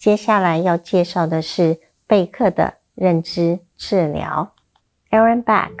接下来要介绍的是贝克的认知治疗。Aaron Beck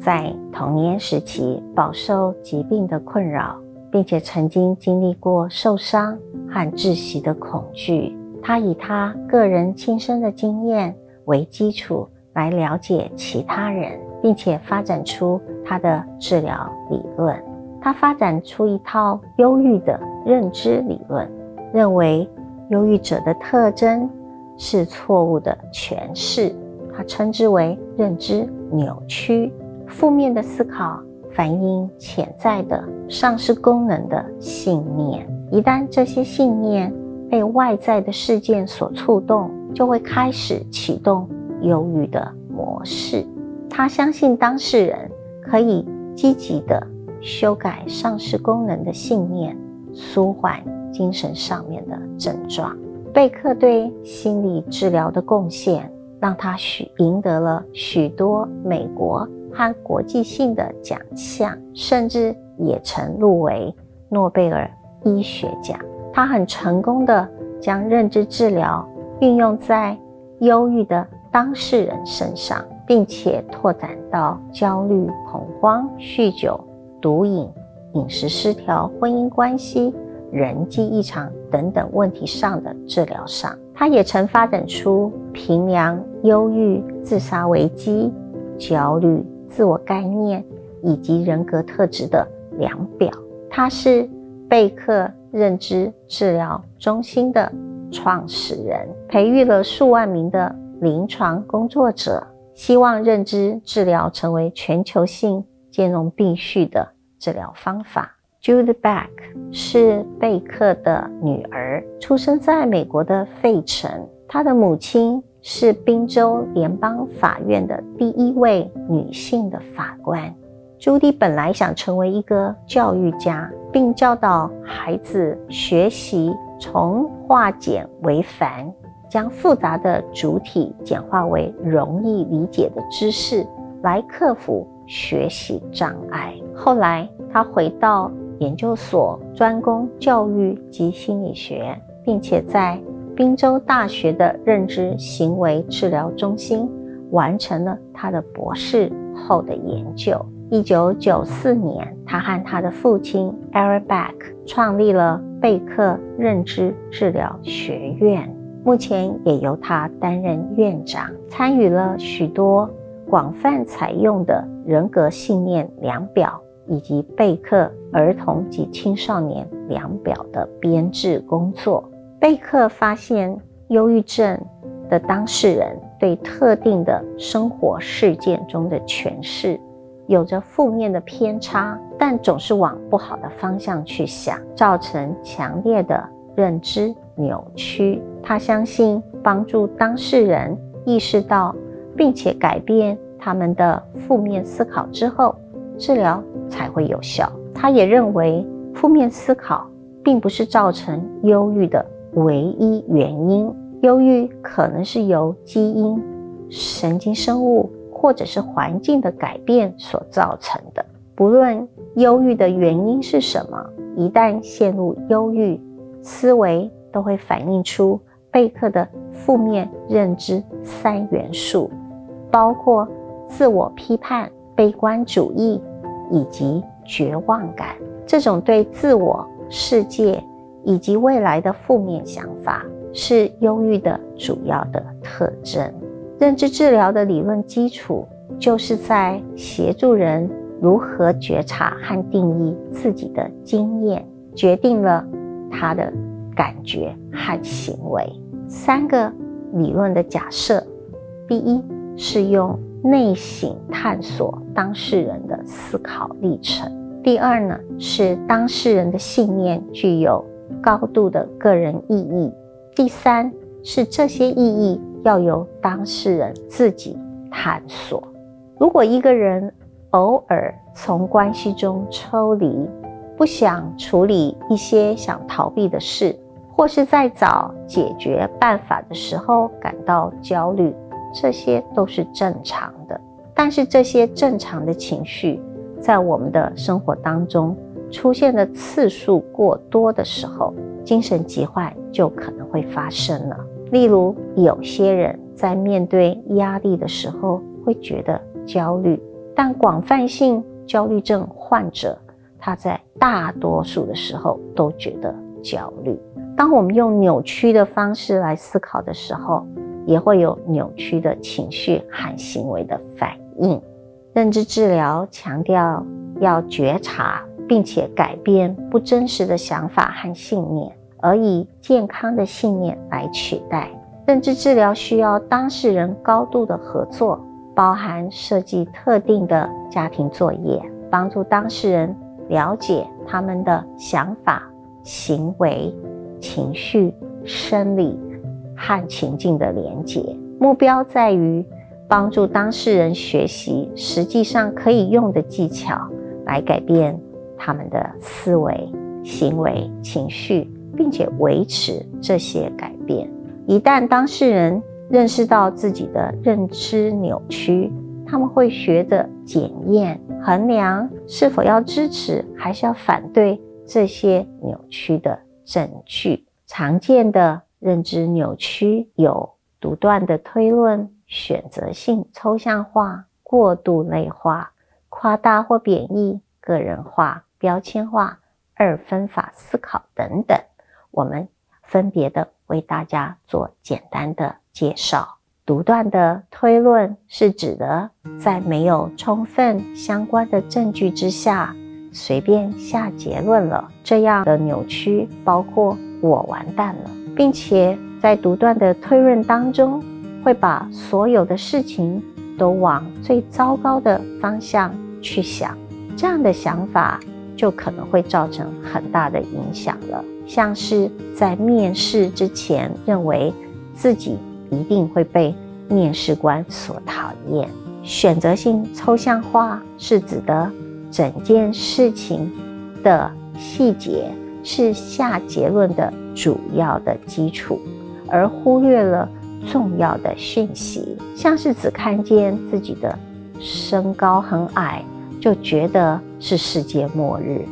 在童年时期饱受疾病的困扰，并且曾经经历过受伤和窒息的恐惧。他以他个人亲身的经验为基础来了解其他人，并且发展出他的治疗理论。他发展出一套忧郁的认知理论，认为忧郁者的特征是错误的诠释，他称之为认知扭曲。负面的思考反映潜在的丧失功能的信念，一旦这些信念被外在的事件所触动，就会开始启动忧郁的模式。他相信当事人可以积极的。修改丧失功能的信念，舒缓精神上面的症状。贝克对心理治疗的贡献，让他许赢得了许多美国和国际性的奖项，甚至也曾入围诺贝尔医学奖。他很成功的将认知治疗运用在忧郁的当事人身上，并且拓展到焦虑、恐慌、酗酒。毒瘾、饮食失调、婚姻关系、人际异常等等问题上的治疗上，他也曾发展出平量忧郁、自杀危机、焦虑、自我概念以及人格特质的量表。他是贝克认知治疗中心的创始人，培育了数万名的临床工作者，希望认知治疗成为全球性兼容并蓄的。治疗方法。Jude Beck 是贝克的女儿，出生在美国的费城。她的母亲是宾州联邦法院的第一位女性的法官。朱迪本来想成为一个教育家，并教导孩子学习从化简为繁，将复杂的主体简化为容易理解的知识，来克服。学习障碍。后来，他回到研究所，专攻教育及心理学，并且在宾州大学的认知行为治疗中心完成了他的博士后的研究。一九九四年，他和他的父亲 Eric Beck 创立了贝克认知治疗学院，目前也由他担任院长，参与了许多。广泛采用的人格信念量表以及贝克儿童及青少年量表的编制工作。贝克发现，忧郁症的当事人对特定的生活事件中的诠释有着负面的偏差，但总是往不好的方向去想，造成强烈的认知扭曲。他相信，帮助当事人意识到。并且改变他们的负面思考之后，治疗才会有效。他也认为，负面思考并不是造成忧郁的唯一原因，忧郁可能是由基因、神经生物或者是环境的改变所造成的。不论忧郁的原因是什么，一旦陷入忧郁，思维都会反映出贝克的负面认知三元素。包括自我批判、悲观主义以及绝望感，这种对自我、世界以及未来的负面想法，是忧郁的主要的特征。认知治疗的理论基础，就是在协助人如何觉察和定义自己的经验，决定了他的感觉和行为。三个理论的假设，第一。是用内省探索当事人的思考历程。第二呢，是当事人的信念具有高度的个人意义。第三是这些意义要由当事人自己探索。如果一个人偶尔从关系中抽离，不想处理一些想逃避的事，或是在找解决办法的时候感到焦虑。这些都是正常的，但是这些正常的情绪在我们的生活当中出现的次数过多的时候，精神疾患就可能会发生了。例如，有些人在面对压力的时候会觉得焦虑，但广泛性焦虑症患者他在大多数的时候都觉得焦虑。当我们用扭曲的方式来思考的时候，也会有扭曲的情绪和行为的反应。认知治疗强调要觉察，并且改变不真实的想法和信念。而以健康的信念来取代认知治疗，需要当事人高度的合作，包含设计特定的家庭作业，帮助当事人了解他们的想法、行为、情绪、生理和情境的连结。目标在于帮助当事人学习实际上可以用的技巧，来改变他们的思维、行为、情绪。并且维持这些改变。一旦当事人认识到自己的认知扭曲，他们会学着检验、衡量是否要支持还是要反对这些扭曲的证据。常见的认知扭曲有独断的推论、选择性抽象化、过度内化、夸大或贬义、个人化、标签化、二分法思考等等。我们分别的为大家做简单的介绍。独断的推论是指的在没有充分相关的证据之下随便下结论了。这样的扭曲包括“我完蛋了”，并且在独断的推论当中会把所有的事情都往最糟糕的方向去想。这样的想法就可能会造成很大的影响了。像是在面试之前认为自己一定会被面试官所讨厌。选择性抽象化是指的整件事情的细节是下结论的主要的基础，而忽略了重要的讯息。像是只看见自己的身高很矮，就觉得是世界末日。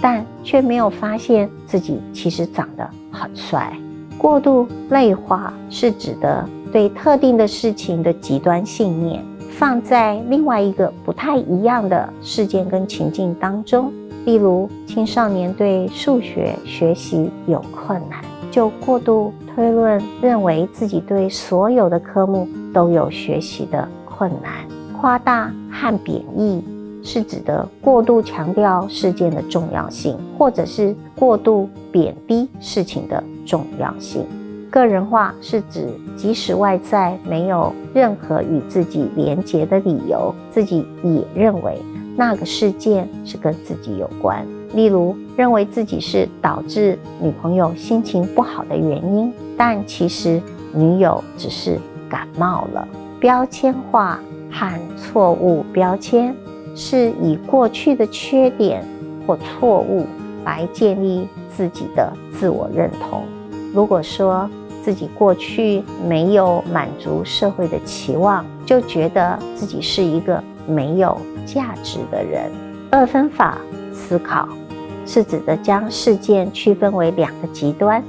但却没有发现自己其实长得很帅。过度内化是指的对特定的事情的极端信念，放在另外一个不太一样的事件跟情境当中。例如，青少年对数学学习有困难，就过度推论，认为自己对所有的科目都有学习的困难，夸大和贬义。是指的过度强调事件的重要性，或者是过度贬低事情的重要性。个人化是指即使外在没有任何与自己连结的理由，自己也认为那个事件是跟自己有关。例如，认为自己是导致女朋友心情不好的原因，但其实女友只是感冒了。标签化和错误标签。是以过去的缺点或错误来建立自己的自我认同。如果说自己过去没有满足社会的期望，就觉得自己是一个没有价值的人。二分法思考是指的将事件区分为两个极端，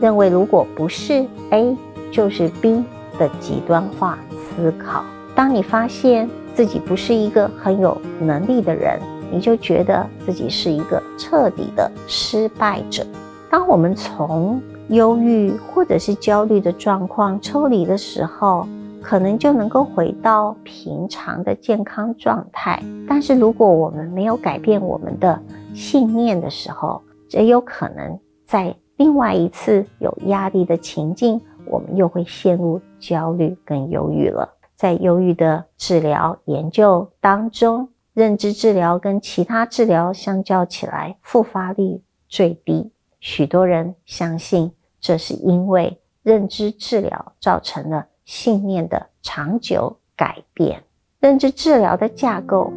认为如果不是 A 就是 B 的极端化思考。当你发现。自己不是一个很有能力的人，你就觉得自己是一个彻底的失败者。当我们从忧郁或者是焦虑的状况抽离的时候，可能就能够回到平常的健康状态。但是如果我们没有改变我们的信念的时候，也有可能在另外一次有压力的情境，我们又会陷入焦虑跟忧郁了。在忧郁的治疗研究当中，认知治疗跟其他治疗相较起来，复发率最低。许多人相信，这是因为认知治疗造成了信念的长久改变。认知治疗的架构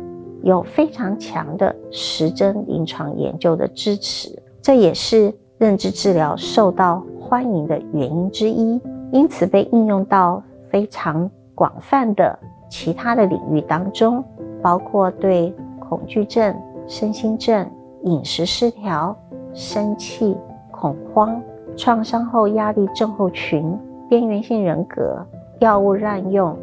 有非常强的实证临床研究的支持，这也是认知治疗受到欢迎的原因之一，因此被应用到非常。广泛的其他的领域当中，包括对恐惧症、身心症、饮食失调、生气、恐慌、创伤后压力症候群边缘性人格、药物滥用、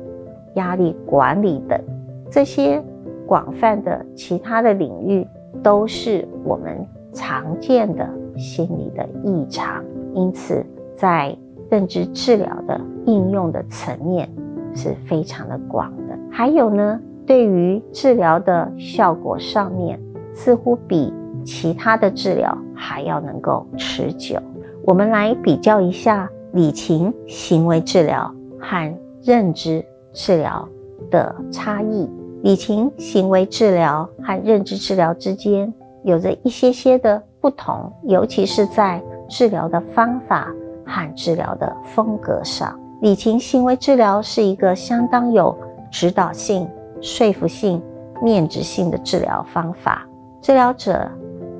压力管理等这些广泛的其他的领域，都是我们常见的心理的异常。因此，在认知治疗的应用的层面是非常的广的。还有呢，对于治疗的效果上面，似乎比其他的治疗还要能够持久。我们来比较一下理情行为治疗和认知治疗的差异。理情行为治疗和认知治疗之间有着一些些的不同，尤其是在治疗的方法和治疗的风格上。理情行为治疗是一个相当有指导性、说服性、面质性的治疗方法。治疗者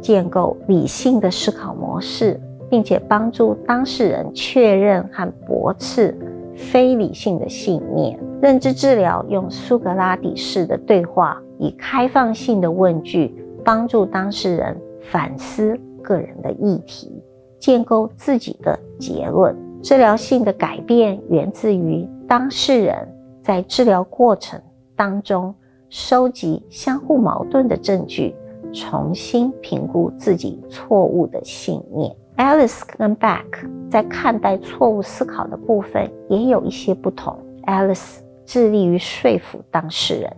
建构理性的思考模式，并且帮助当事人确认和驳斥非理性的信念。认知治疗用苏格拉底式的对话，以开放性的问句，帮助当事人反思个人的议题，建构自己的结论。治疗性的改变源自于当事人在治疗过程当中收集相互矛盾的证据。重新评估自己错误的信念。Alice 跟 Back 在看待错误思考的部分也有一些不同。Alice 致力于说服当事人，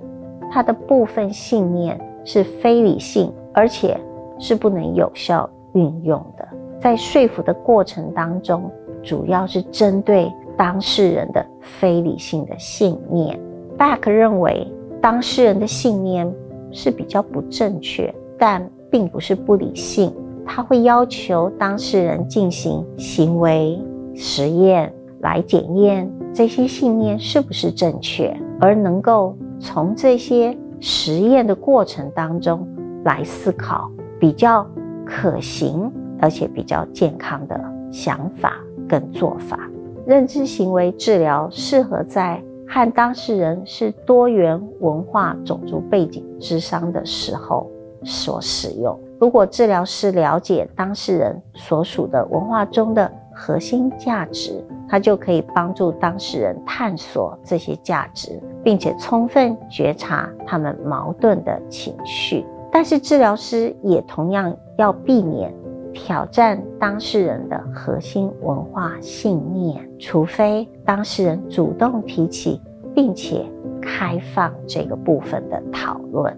他的部分信念是非理性，而且是不能有效运用的。在说服的过程当中，主要是针对当事人的非理性的信念。Back 认为当事人的信念是比较不正确。但并不是不理性，他会要求当事人进行行为实验来检验这些信念是不是正确，而能够从这些实验的过程当中来思考比较可行而且比较健康的想法跟做法。认知行为治疗适合在和当事人是多元文化、种族背景之商的时候。所使用。如果治疗师了解当事人所属的文化中的核心价值，他就可以帮助当事人探索这些价值，并且充分觉察他们矛盾的情绪。但是，治疗师也同样要避免挑战当事人的核心文化信念，除非当事人主动提起，并且开放这个部分的讨论。